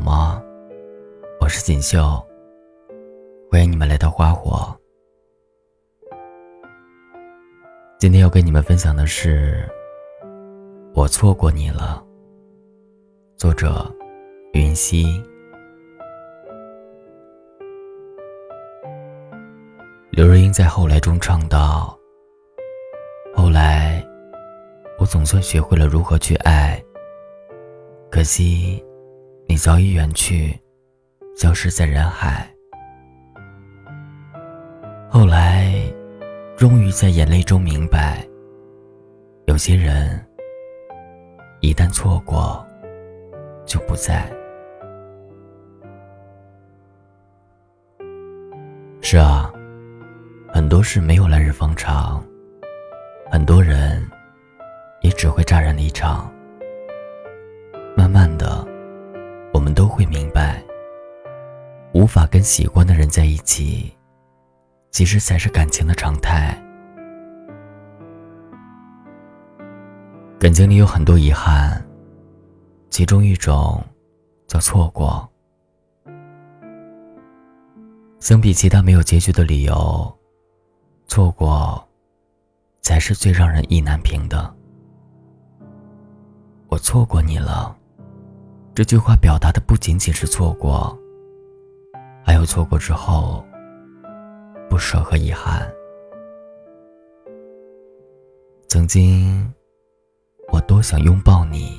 好吗？我是锦绣，欢迎你们来到花火。今天要跟你们分享的是《我错过你了》，作者云溪。刘若英在后来中唱道：“后来，我总算学会了如何去爱。可惜，早已远去，消失在人海。后来。”终于在眼泪中明白，有些人一旦错过，就不在。是啊，很多事没有来日方长，很多人也只会乍然离场。会明白，无法跟喜欢的人在一起。其实才是感情的常态。感情里有很多遗憾，其中一种叫错过。相比其他没有结局的理由，错过才是最让人意难平的。我错过你了，这句话表达的不仅仅是错过，还有错过之后。不舍和遗憾。曾经，我多想拥抱你，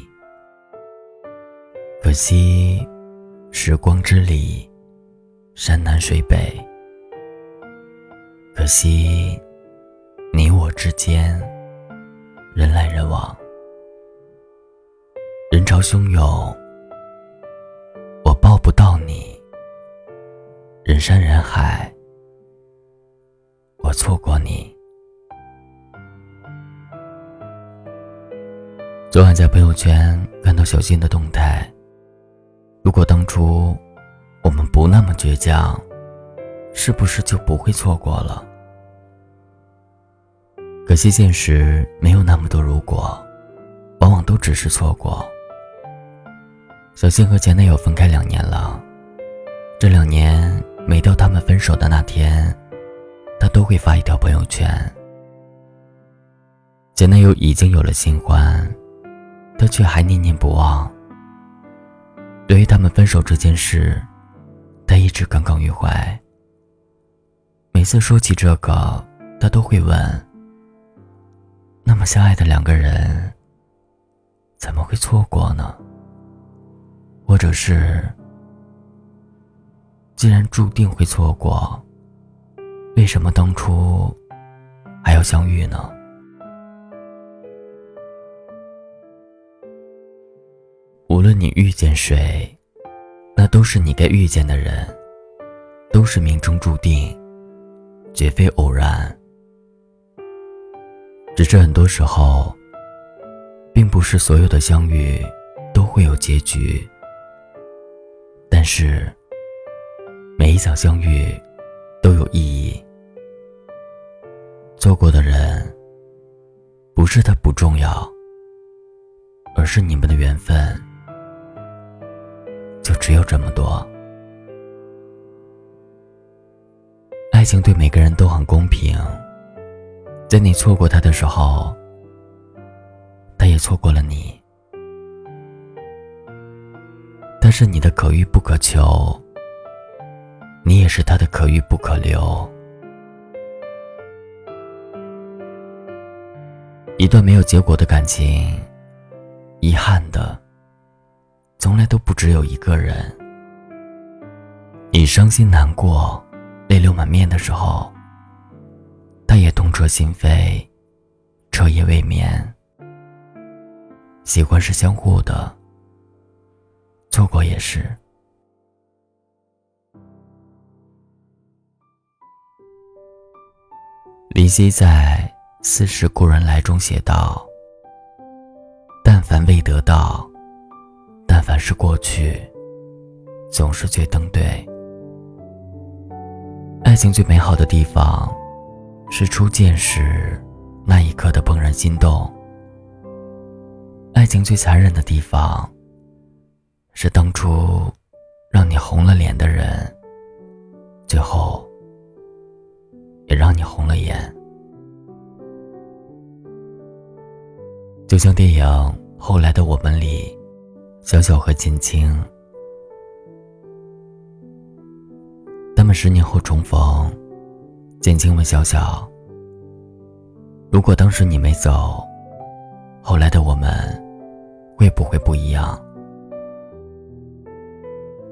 可惜，时光之里，山南水北。可惜，你我之间，人来人往，人潮汹涌，不到你，人山人海。我错过你。昨晚在朋友圈看到小新的动态。如果当初我们不那么倔强，是不是就不会错过了？可惜现实没有那么多如果，往往都只是错过。小新和前男友分开两年了，这两年每到他们分手的那天。他都会发一条朋友圈。前男友已经有了新欢，他却还念念不忘。对于他们分手这件事，他一直耿耿于怀。每次说起这个，他都会问：那么相爱的两个人，怎么会错过呢？这是，既然注定会错过？为什么当初还要相遇呢？无论你遇见谁，那都是你该遇见的人，都是命中注定，绝非偶然。只是很多时候，并不是所有的相遇都会有结局，但是每一场相遇。都有意义。错过的人，不是他不重要，而是你们的缘分就只有这么多。爱情对每个人都很公平，在你错过他的时候，他也错过了你。他是你的可遇不可求。你也是他的可遇不可留。一段没有结果的感情，遗憾的，从来都不只有一个人。你伤心难过、泪流满面的时候，他也痛彻心扉、彻夜未眠。喜欢是相互的，错过也是。林夕在《似是故人来》中写道：“但凡未得到，但凡是过去，总是最登对。爱情最美好的地方，是初见时那一刻的怦然心动；爱情最残忍的地方，是当初让你红了脸的人，最后也让你红了眼。就像电影《后来的我们》里，小小和简青，他们十年后重逢，简青问小小：“如果当时你没走，后来的我们会不会不一样？”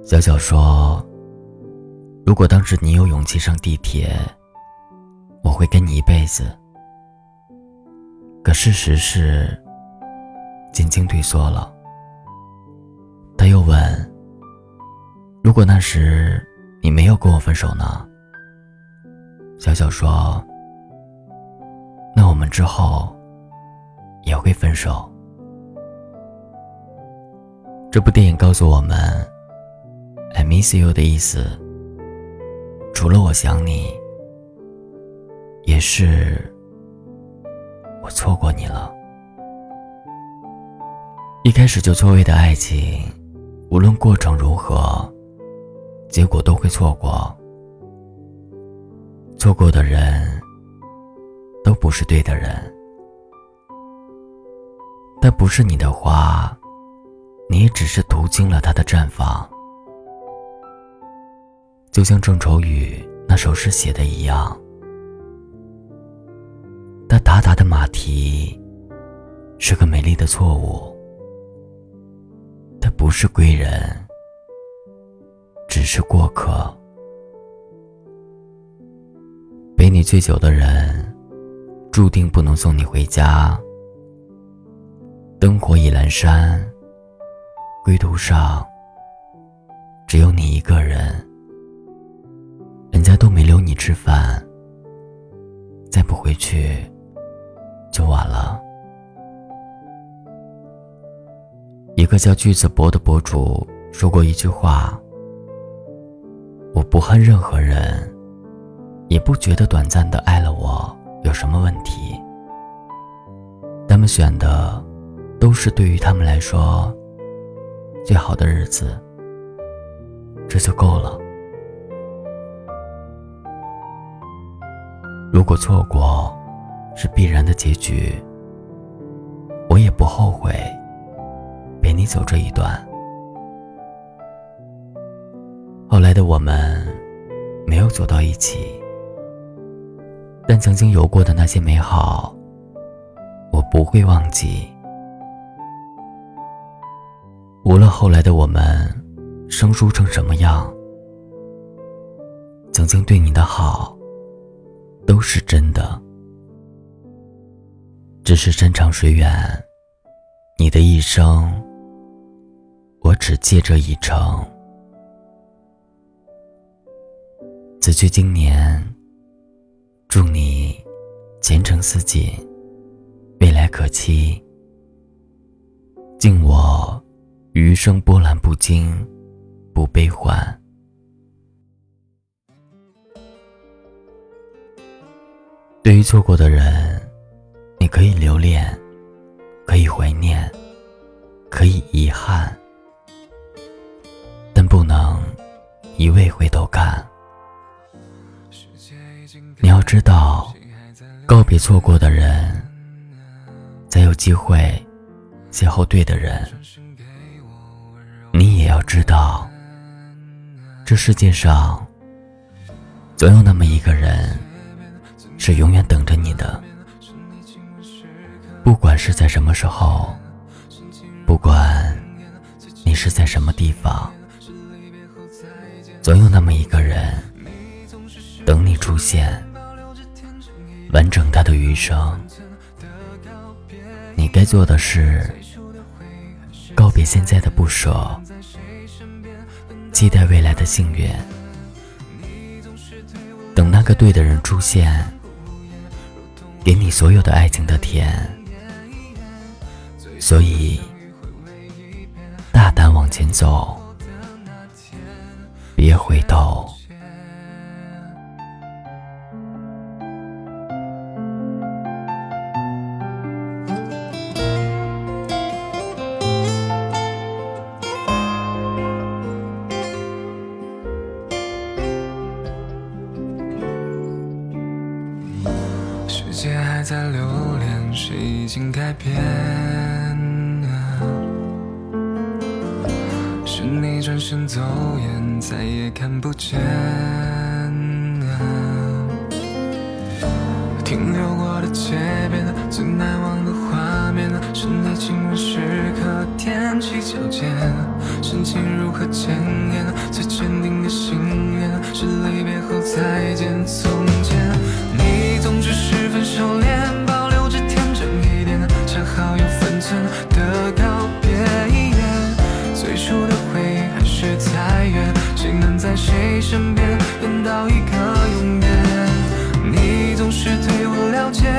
小小说：“如果当时你有勇气上地铁，我会跟你一辈子。可事实是，晶晶退缩了。他又问：如果那时你没有跟我分手呢？”小小说：“那我们之后也会分手。”这部电影告诉我们。I miss you 的意思，除了我想你，也是我错过你了。一开始就错位的爱情，无论过程如何，结果都会错过。错过的人，都不是对的人。但不是你的花，你也只是途经了它的绽放。就像郑愁予那首诗写的一样，他达达的马蹄是个美丽的错误，他不是归人，只是过客。陪你醉酒的人，注定不能送你回家。灯火已阑珊，归途上只有你一个人。人家都没留你吃饭，再不回去就晚了。一个叫句子博的博主说过一句话：“我不恨任何人，也不觉得短暂的爱了我有什么问题。他们选的都是对于他们来说最好的日子，这就够了。”如果错过是必然的结局，我也不后悔陪你走这一段。后来的我们没有走到一起，但曾经有过的那些美好，我不会忘记。无论后来的我们生疏成什么样，曾经对你的好。都是真的，只是山长水远，你的一生，我只借这一程。此去经年，祝你前程似锦，未来可期。敬我余生波澜不惊，不悲欢。对于错过的人，你可以留恋，可以怀念，可以遗憾，但不能一味回头看。你要知道，告别错过的人，才有机会邂逅对的人。你也要知道，这世界上总有那么一个人。是永远等着你的，不管是在什么时候，不管你是在什么地方，总有那么一个人等你出现，完整他的余生。你该做的是告别现在的不舍，期待未来的幸运，等那个对的人出现。给你所有的爱情的甜，所以大胆往前走，别回头。世界还在留恋，谁已经改变？是你转身走远，再也看不见。停留过的街边，最难忘的画面，是你亲吻时刻踮起脚尖，深情如何检验？最坚定的心愿，是离别后再见。从前，你总是十收敛，保留着天真一点，恰好有分寸的告别。最初的回忆还是太远，谁能在谁身边等到一个永远？你总是对我了解，